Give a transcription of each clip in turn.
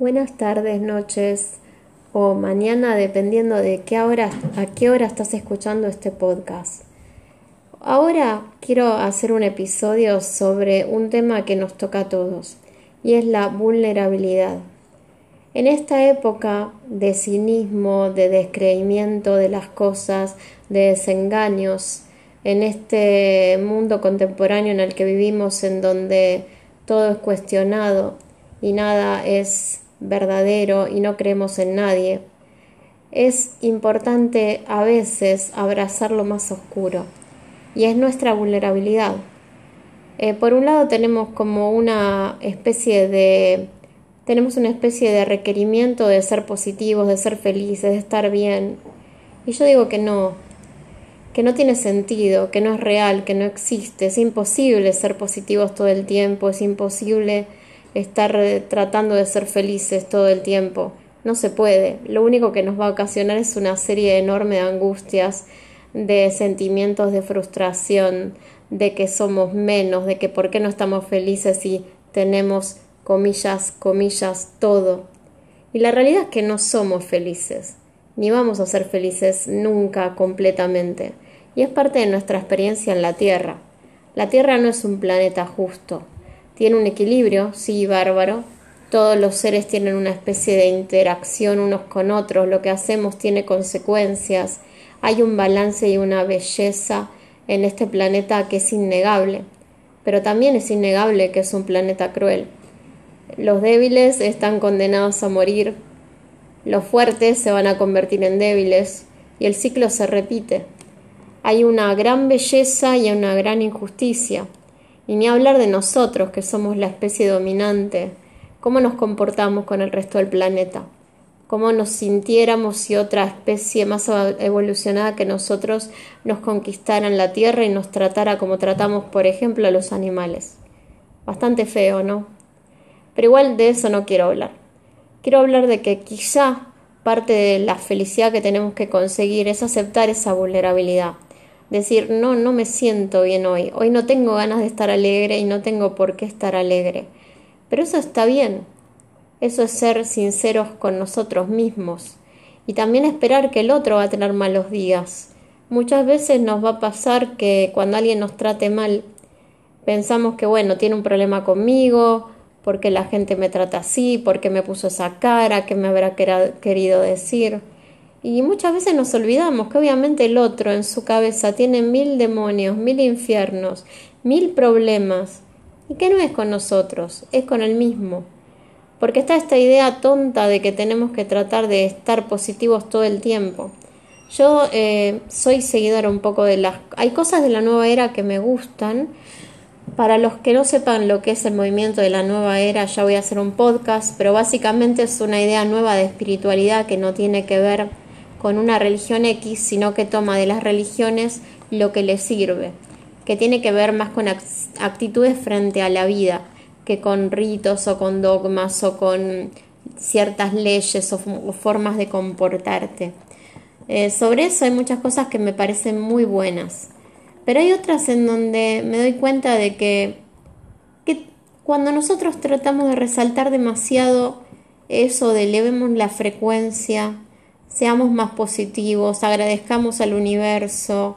Buenas tardes, noches o mañana, dependiendo de qué hora, a qué hora estás escuchando este podcast. Ahora quiero hacer un episodio sobre un tema que nos toca a todos y es la vulnerabilidad. En esta época de cinismo, de descreimiento de las cosas, de desengaños, en este mundo contemporáneo en el que vivimos, en donde todo es cuestionado y nada es verdadero y no creemos en nadie, es importante a veces abrazar lo más oscuro y es nuestra vulnerabilidad. Eh, por un lado tenemos como una especie de tenemos una especie de requerimiento de ser positivos, de ser felices, de estar bien. Y yo digo que no, que no tiene sentido, que no es real, que no existe. Es imposible ser positivos todo el tiempo, es imposible estar eh, tratando de ser felices todo el tiempo. No se puede. Lo único que nos va a ocasionar es una serie enorme de angustias, de sentimientos de frustración, de que somos menos, de que por qué no estamos felices si tenemos comillas, comillas, todo. Y la realidad es que no somos felices, ni vamos a ser felices nunca completamente. Y es parte de nuestra experiencia en la Tierra. La Tierra no es un planeta justo, tiene un equilibrio, sí, bárbaro. Todos los seres tienen una especie de interacción unos con otros, lo que hacemos tiene consecuencias, hay un balance y una belleza en este planeta que es innegable, pero también es innegable que es un planeta cruel. Los débiles están condenados a morir, los fuertes se van a convertir en débiles y el ciclo se repite. Hay una gran belleza y una gran injusticia. Y ni hablar de nosotros, que somos la especie dominante, cómo nos comportamos con el resto del planeta, cómo nos sintiéramos si otra especie más evolucionada que nosotros nos conquistara en la Tierra y nos tratara como tratamos, por ejemplo, a los animales. Bastante feo, ¿no? Pero igual de eso no quiero hablar. Quiero hablar de que quizá parte de la felicidad que tenemos que conseguir es aceptar esa vulnerabilidad decir, no, no me siento bien hoy, hoy no tengo ganas de estar alegre y no tengo por qué estar alegre. Pero eso está bien, eso es ser sinceros con nosotros mismos y también esperar que el otro va a tener malos días. Muchas veces nos va a pasar que cuando alguien nos trate mal, pensamos que, bueno, tiene un problema conmigo, porque la gente me trata así, porque me puso esa cara, que me habrá querido decir. Y muchas veces nos olvidamos que obviamente el otro en su cabeza tiene mil demonios, mil infiernos, mil problemas, y que no es con nosotros, es con el mismo. Porque está esta idea tonta de que tenemos que tratar de estar positivos todo el tiempo. Yo eh, soy seguidora un poco de las... Hay cosas de la nueva era que me gustan. Para los que no sepan lo que es el movimiento de la nueva era, ya voy a hacer un podcast, pero básicamente es una idea nueva de espiritualidad que no tiene que ver con una religión X, sino que toma de las religiones lo que le sirve, que tiene que ver más con actitudes frente a la vida que con ritos o con dogmas o con ciertas leyes o, formas de comportarte. Eh, sobre eso hay muchas cosas que me parecen muy buenas, pero hay otras en donde me doy cuenta de que, que cuando nosotros tratamos de resaltar demasiado eso de elevemos la frecuencia, seamos más positivos, agradezcamos al universo.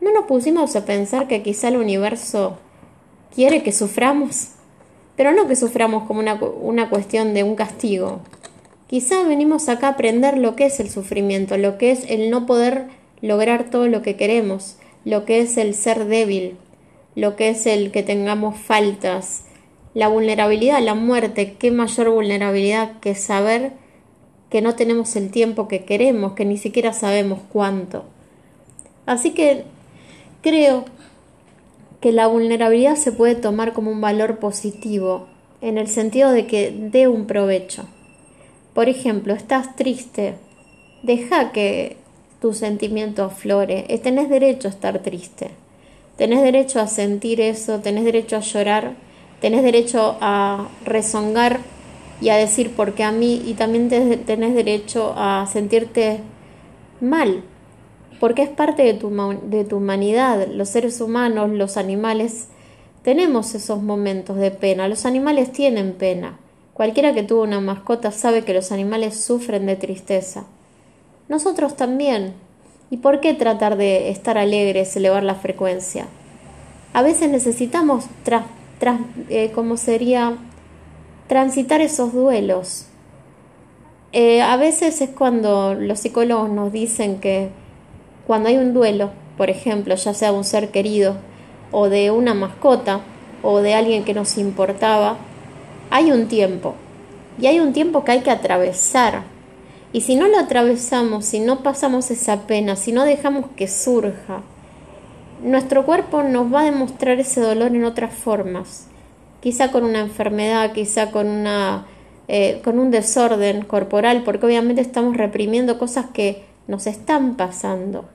¿No nos pusimos a pensar que quizá el universo quiere que suframos? Pero no que suframos como una, una cuestión de un castigo. Quizá venimos acá a aprender lo que es el sufrimiento, lo que es el no poder lograr todo lo que queremos, lo que es el ser débil, lo que es el que tengamos faltas, la vulnerabilidad, la muerte, qué mayor vulnerabilidad que saber que no tenemos el tiempo que queremos, que ni siquiera sabemos cuánto. Así que creo que la vulnerabilidad se puede tomar como un valor positivo, en el sentido de que dé un provecho. Por ejemplo, estás triste, deja que tu sentimiento aflore, eh, tenés derecho a estar triste, tenés derecho a sentir eso, tenés derecho a llorar, tenés derecho a rezongar y a decir porque a mí y también tenés derecho a sentirte mal, porque es parte de tu, de tu humanidad. Los seres humanos, los animales, tenemos esos momentos de pena. Los animales tienen pena Cualquiera que tuvo una mascota sabe que los animales sufren de tristeza. Nosotros también. ¿Y por qué tratar de estar alegres, elevar la frecuencia? A veces necesitamos, tras, eh, ¿cómo sería? Transitar esos duelos. Eh, a veces es cuando los psicólogos nos dicen que cuando hay un duelo, por ejemplo, ya sea de un ser querido o de una mascota o de alguien que nos importaba, hay un tiempo. Y hay un tiempo que hay que atravesar. Y si no lo atravesamos, si no pasamos esa pena, si no dejamos que surja, nuestro cuerpo nos va a demostrar ese dolor en otras formas. Quizá con una enfermedad, quizá con una eh, con un desorden corporal, porque obviamente estamos reprimiendo cosas que nos están pasando.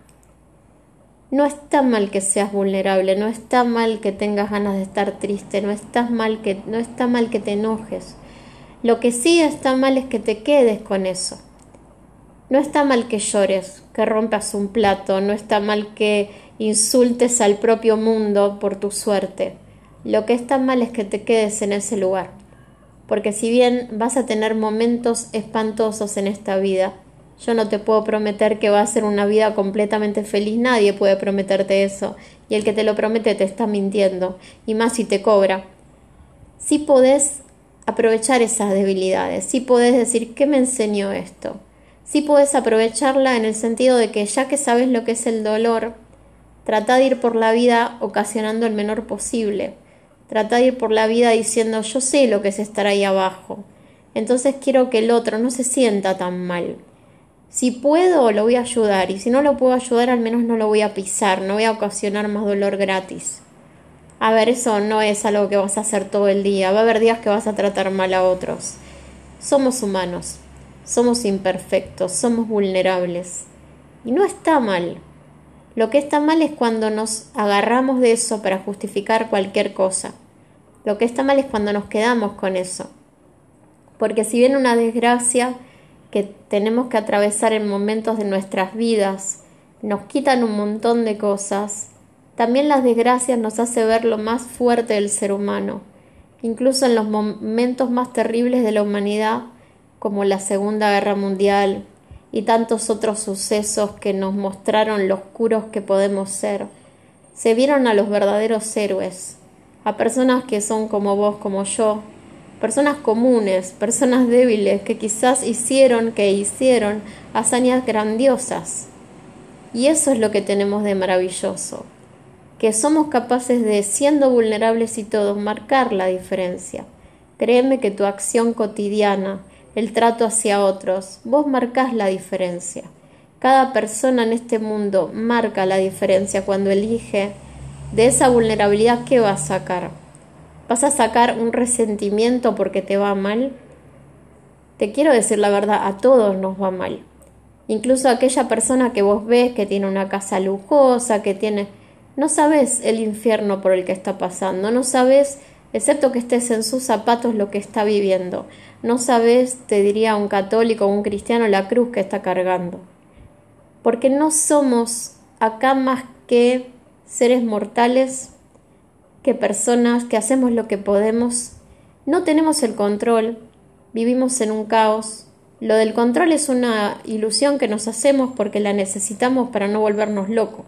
No está mal que seas vulnerable, no está mal que tengas ganas de estar triste, no está mal que, no está mal que te enojes. Lo que sí está mal es que te quedes con eso. No está mal que llores, que rompas un plato, no está mal que insultes al propio mundo por tu suerte. Lo que está mal es que te quedes en ese lugar. Porque si bien vas a tener momentos espantosos en esta vida, yo no te puedo prometer que va a ser una vida completamente feliz, nadie puede prometerte eso, y el que te lo promete te está mintiendo, y más si te cobra. Si podés aprovechar esas debilidades, si podés decir, ¿qué me enseñó esto? Si podés aprovecharla en el sentido de que ya que sabes lo que es el dolor, trata de ir por la vida ocasionando el menor posible. Trata de ir por la vida diciendo, yo sé lo que es estar ahí abajo. Entonces quiero que el otro no se sienta tan mal. Si puedo, lo voy a ayudar y si no lo puedo ayudar, al menos no lo voy a pisar, no voy a ocasionar más dolor gratis. A ver, eso no es algo que vas a hacer todo el día, va a haber días que vas a tratar mal a otros. Somos humanos, somos imperfectos, somos vulnerables. Y no está mal. Lo que está mal es cuando nos agarramos de eso para justificar cualquier cosa. Lo que está mal es cuando nos quedamos con eso. Porque si viene una desgracia, que tenemos que atravesar en momentos de nuestras vidas nos quitan un montón de cosas, también las desgracias nos hace ver lo más fuerte del ser humano, incluso en los momentos más terribles de la humanidad, como la Segunda Guerra Mundial y tantos otros sucesos que nos mostraron lo oscuros que podemos ser. Se vieron a los verdaderos héroes, a personas que son como vos, como yo, personas comunes, personas débiles que quizás hicieron, que hicieron hazañas grandiosas. Y eso es lo que tenemos de maravilloso, que somos capaces de, siendo vulnerables y todos, marcar la diferencia. Créeme que tu acción cotidiana, el trato hacia otros, vos marcás la diferencia. Cada persona en este mundo marca la diferencia cuando elige de esa vulnerabilidad que va a sacar ¿Vas a sacar un resentimiento porque te va mal? Te quiero decir la verdad, a todos nos va mal. Incluso aquella persona que vos ves que tiene una casa lujosa, que tiene... No sabes el infierno por el que está pasando, no sabes, excepto que estés en sus zapatos, lo que está viviendo. No sabes, te diría un católico o un cristiano, la cruz que está cargando. Porque no somos acá más que seres mortales que personas que hacemos lo que podemos, no tenemos el control, vivimos en un caos. Lo del control es una ilusión que nos hacemos porque la necesitamos para no volvernos locos.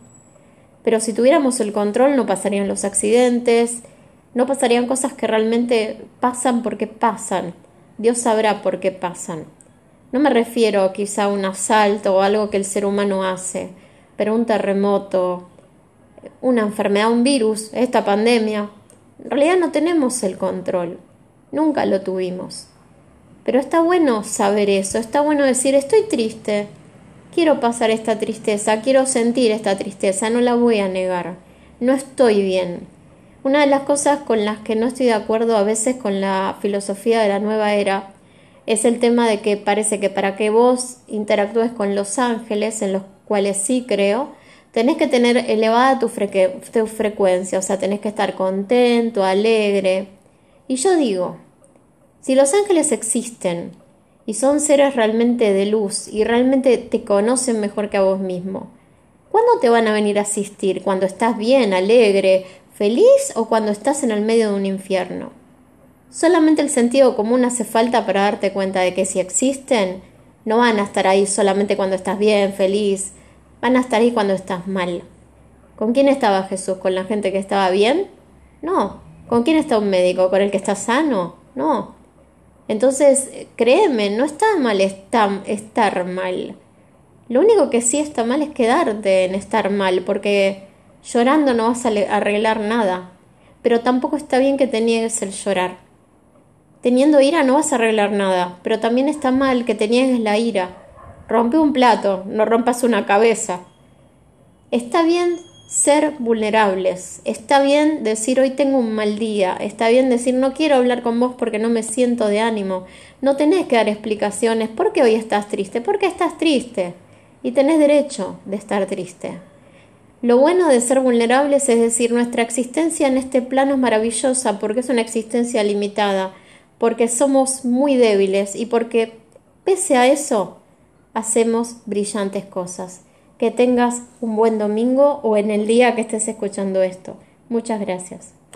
Pero si tuviéramos el control no pasarían los accidentes, no pasarían cosas que realmente pasan porque pasan. Dios sabrá por qué pasan. No me refiero quizá a un asalto o algo que el ser humano hace, pero un terremoto, una enfermedad, un virus, esta pandemia. En realidad no tenemos el control, nunca lo tuvimos. Pero está bueno saber eso, está bueno decir, estoy triste, quiero pasar esta tristeza, quiero sentir esta tristeza, no la voy a negar, no estoy bien. Una de las cosas con las que no estoy de acuerdo a veces con la filosofía de la nueva era es el tema de que parece que para que vos interactúes con los ángeles, en los cuales sí creo, tenés que tener elevada tu, frecuencia, o sea, tenés que estar contento, alegre. Y yo digo, si los ángeles existen y son seres realmente de luz y realmente te conocen mejor que a vos mismo, ¿cuándo te van a venir a asistir? ¿Cuando estás bien, alegre, feliz o cuando estás en el medio de un infierno? Solamente el sentido común hace falta para darte cuenta de que si existen, no van a estar ahí solamente cuando estás bien, feliz, van a estar ahí cuando estás mal. ¿Con quién estaba Jesús? ¿Con la gente que estaba bien? No. ¿Con quién está un médico? ¿Con el que está sano? No. Entonces, créeme, no está mal estar mal. Lo único que sí está mal es quedarte en estar mal, porque llorando no vas a arreglar nada. Pero tampoco está bien que te niegues el llorar. Teniendo ira no vas a arreglar nada, pero también está mal que te niegues la ira. Rompe un plato, no rompas una cabeza. Está bien ser vulnerables. Está bien decir hoy tengo un mal día. Está bien decir no quiero hablar con vos porque no me siento de ánimo. No tenés que dar explicaciones. ¿Por qué hoy estás triste? ¿Por qué estás triste? Y tenés derecho de estar triste. Lo bueno de ser vulnerables es decir, nuestra existencia en este plano es maravillosa porque es una existencia limitada porque somos muy débiles y porque pese a eso hacemos brillantes cosas. Que tengas un buen domingo o en el día que estés escuchando esto. Muchas gracias.